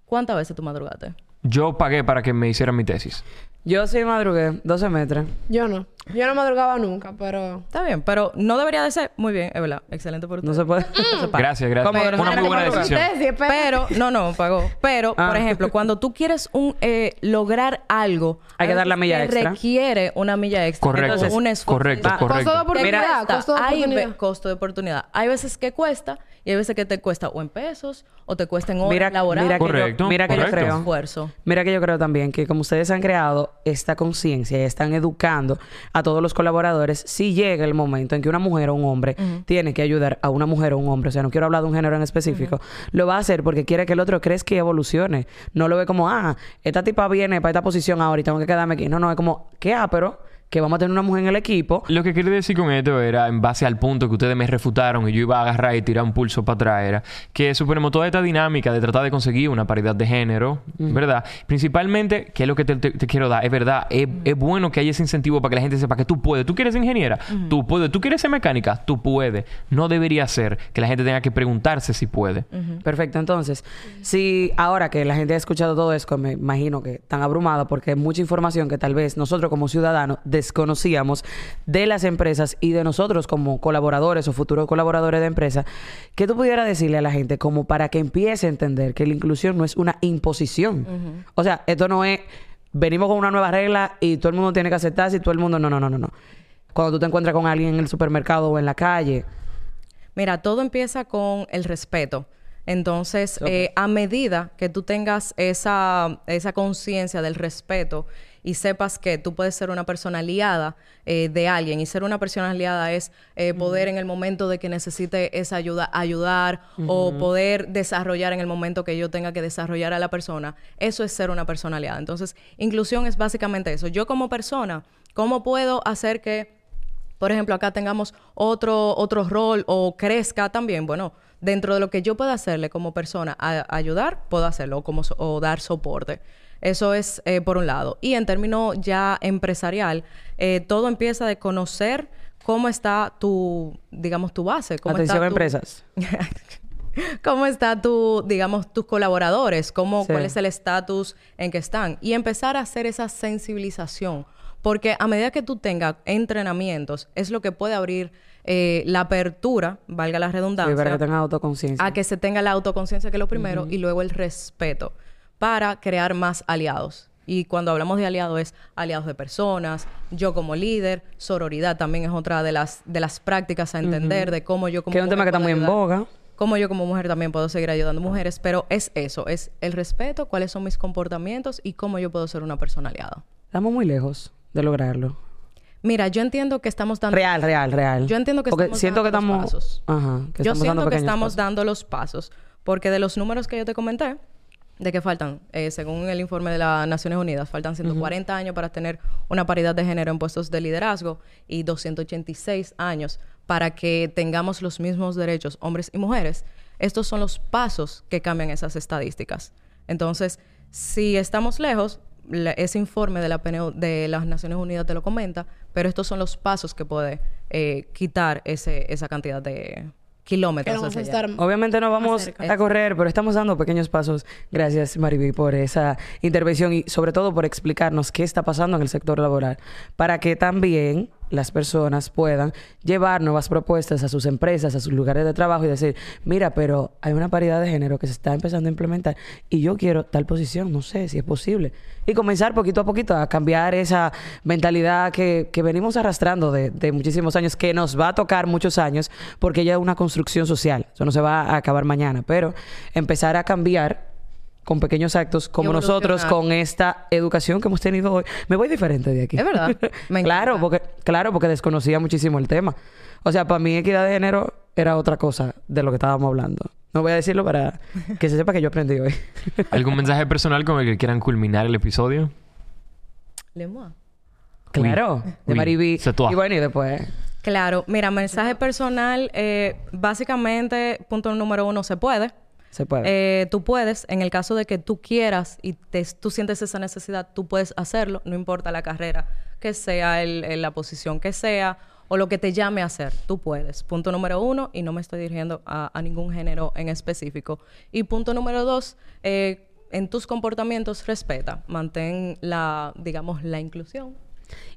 ¿Cuántas veces tú madrugaste? Yo pagué para que me hicieran mi tesis. Yo sí madrugué 12 metros. Yo no. Yo no madrugaba nunca, pero... Está bien, pero no debería de ser. Muy bien, es verdad. Excelente por No se puede. Gracias, gracias. ¿Cómo que no Una se muy buena decisión. Ustedes sí, espera. Pero, no, no, pagó. Pero, Ah. por ejemplo, cuando tú quieres un, eh, lograr algo... Hay que dar la milla extra. requiere una milla extra. Correcto, Entonces, un esfuerzo. correcto, correcto. Costo de oportunidad. Costo de Hay oportunidad. ve- costo de oportunidad. Hay veces que cuesta y hay veces que te cuesta o en pesos o te cuesta en horas Mira, laborales. mira que Correcto, yo, mira que yo creo. esfuerzo. Mira que yo creo también que como ustedes han creado esta conciencia y están educando a todos los colaboradores, si llega el momento en que una mujer o un hombre tiene que ayudar a una mujer o un hombre, o sea, no quiero hablar de un género en específico, lo va a hacer porque quiere que el otro crezca y evolucione. No lo ve como, ah, esta tipa viene para esta posición ahora y tengo que quedarme aquí. No, no, es como, ¿qué? Ah, pero que vamos a tener una mujer en el equipo. Lo que quería decir con esto era, en base al punto que ustedes me refutaron y yo iba a agarrar y tirar un pulso para atrás, era que suponemos toda esta dinámica de tratar de conseguir una paridad de género, ¿verdad? Principalmente, que es lo que te, te- te quiero dar, es verdad, es, es bueno que haya ese incentivo para que la gente sepa que tú puedes. ¿Tú quieres ser ingeniera? Tú puedes. ¿Tú quieres ser mecánica? Tú puedes. No debería ser que la gente tenga que preguntarse si puede. Perfecto. Entonces, si ahora que la gente ha escuchado todo esto, me imagino que están abrumada porque es mucha información que tal vez nosotros como ciudadanos desconocíamos de las empresas y de nosotros como colaboradores o futuros colaboradores de empresas, ¿qué tú pudieras decirle a la gente como para que empiece a entender que la inclusión no es una imposición? O sea, esto no es venimos con una nueva regla y todo el mundo tiene que aceptar si todo el mundo no, no, no, no, no. Cuando tú te encuentras con alguien en el supermercado o en la calle, Mira, todo empieza con el respeto. Entonces, eh, a medida que tú tengas esa, esa conciencia del respeto y sepas que tú puedes ser una persona aliada eh, de alguien y ser una persona aliada es eh, poder en el momento de que necesite esa ayuda ayudar o poder desarrollar en el momento que yo tenga que desarrollar a la persona, eso es ser una persona aliada. Entonces, inclusión es básicamente eso. Yo como persona, ¿cómo puedo hacer que por ejemplo, acá tengamos otro, otro rol o crezca también, bueno, dentro de lo que yo pueda hacerle como persona a, a ayudar, puedo hacerlo o, como, so- o dar soporte. Eso es eh, por un lado. Y en términos ya empresarial, eh, todo empieza de conocer cómo está tu, digamos, tu base. Cómo atención está a tu- empresas. <laughs> cómo está tu, digamos, tus colaboradores, cómo, Sí. cuál es el estatus en que están y empezar a hacer esa sensibilización. Porque a medida que tú tengas entrenamientos, es lo que puede abrir eh, la apertura, valga la Sí, redundancia, para que tenga autoconciencia. a que se tenga la autoconciencia, que es lo primero, y luego el respeto para crear más aliados. Y cuando hablamos de aliados es aliados de personas, yo como líder, sororidad también es otra de las, de las prácticas a entender de cómo yo como Que es un tema mujer que está puedo muy en ayudar. boga. Cómo yo como mujer también puedo seguir ayudando mujeres, pero es eso, es el respeto, cuáles son mis comportamientos y cómo yo puedo ser una persona aliada. Estamos muy lejos de lograrlo. Mira, yo entiendo que estamos dando... Real, real, real. Yo entiendo que Porque estamos siento que dando los pasos. Ajá. Que yo estamos siento dando que estamos pasos. dando los pasos, porque de los números que yo te comenté, de que faltan, eh, según el informe de las Naciones Unidas, faltan 140 años para tener una paridad de género en puestos de liderazgo y 286 años para que tengamos los mismos derechos hombres y mujeres. Estos son los pasos que cambian esas estadísticas. Entonces, si estamos lejos, ese informe de, la PNU de las Naciones Unidas te lo comenta, pero estos son los pasos que puede eh, quitar ese, esa cantidad de kilómetros. Hacia estar Obviamente no vamos a correr, pero estamos dando pequeños pasos. Gracias, Mariby, por esa intervención y sobre todo por explicarnos qué está pasando en el sector laboral para que también las personas puedan llevar nuevas propuestas a sus empresas, a sus lugares de trabajo y decir, mira, pero hay una paridad de género que se está empezando a implementar y yo quiero tal posición, no sé si es posible. Y comenzar poquito a poquito a cambiar esa mentalidad que, que venimos arrastrando de, de muchísimos años, que nos va a tocar muchos años porque ya es una construcción social. Eso no se va a acabar mañana, pero empezar a cambiar con pequeños actos como nosotros con esta educación que hemos tenido hoy. Me voy diferente de aquí. Es verdad. <laughs> Me claro, porque claro, porque desconocía muchísimo el tema. O sea, para mí equidad de género era otra cosa de lo que estábamos hablando. No voy a decirlo para que se sepa que yo aprendí hoy. <laughs> ¿Algún mensaje personal con el que quieran culminar el episodio? Le moi. claro, de Oui. Mariby. Y bueno, y después Claro, mira, mensaje personal, eh, básicamente, punto número uno, se puede. Se puede. Eh, tú puedes, en el caso de que tú quieras y te- tú sientes esa necesidad, tú puedes hacerlo, no importa la carrera que sea, el- la posición que sea o lo que te llame a hacer, tú puedes. Punto número uno, y no me estoy dirigiendo a, a ningún género en específico. Y punto número dos, eh, en tus comportamientos respeta, mantén la, digamos, la inclusión.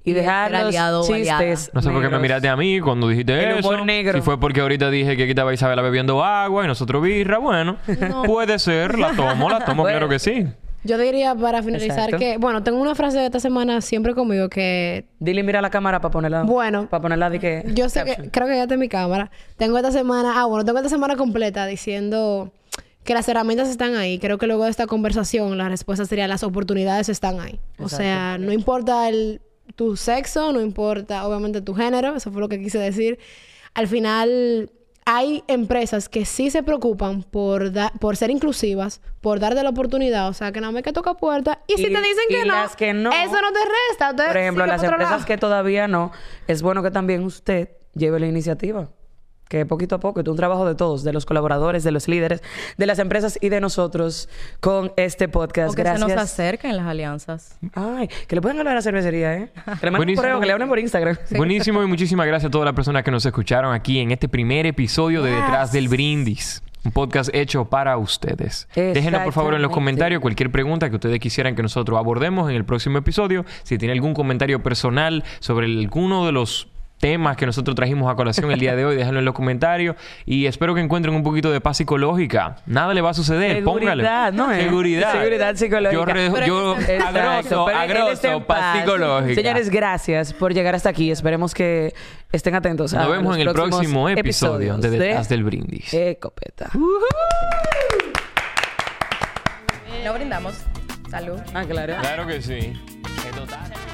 Y dejar los aliado chistes. No sé por qué me miraste a mí cuando dijiste El eso. negro. Si fue porque ahorita dije que aquí estaba Isabela bebiendo agua y nosotros birra, bueno, puede ser, la tomo, la tomo, Bueno. claro que sí. <laughs> Yo diría para finalizar Exacto. que, bueno, tengo una frase de esta semana siempre conmigo que Dile mira la cámara para ponerla. Bueno. Para ponerla de que. yo sé que, creo que ya está en mi cámara. Tengo esta semana, ah, bueno, tengo esta semana completa diciendo que las herramientas están ahí. Creo que luego de esta conversación la respuesta sería las oportunidades están ahí. O Exacto. sea, no importa el, tu sexo, no importa obviamente tu género, eso fue lo que quise decir. Al final hay empresas que sí se preocupan por, da- por ser inclusivas, por darte la oportunidad, o sea, que nada más que toca puerta. Y, si te dicen que no, las que no, eso no te resta. Entonces, Por ejemplo, las empresas lado. que todavía no, es bueno que también usted lleve la iniciativa. Que poquito a poco, es un trabajo de todos, de los colaboradores, de los líderes, de las empresas y de nosotros con este podcast. O que Gracias. se nos acerquen las alianzas. Ay, que le pueden hablar a la cervecería, ¿eh? Que le manden un correo, que le hablen por Instagram. Buenísimo y muchísimas gracias a todas las personas que nos escucharon aquí en este primer episodio de Detrás del Brindis. Un podcast hecho para ustedes. Déjenos por favor en los comentarios cualquier pregunta que ustedes quisieran que nosotros abordemos en el próximo episodio. Si tiene algún comentario personal sobre alguno de los temas que nosotros trajimos a colación el día de hoy, déjenlo en los comentarios. Y espero que encuentren un poquito de paz psicológica. Nada le va a suceder. Póngale. Seguridad, ¿no? eh? Seguridad. Seguridad psicológica. Yo, yo agroso, agroso, paz psicológica. Señores, gracias por llegar hasta aquí. Esperemos que estén atentos. a Nos vemos los en el próximo episodio de Detrás del Brindis. Ecopeta. No brindamos. Salud. Ah, claro. Claro que sí. Es total.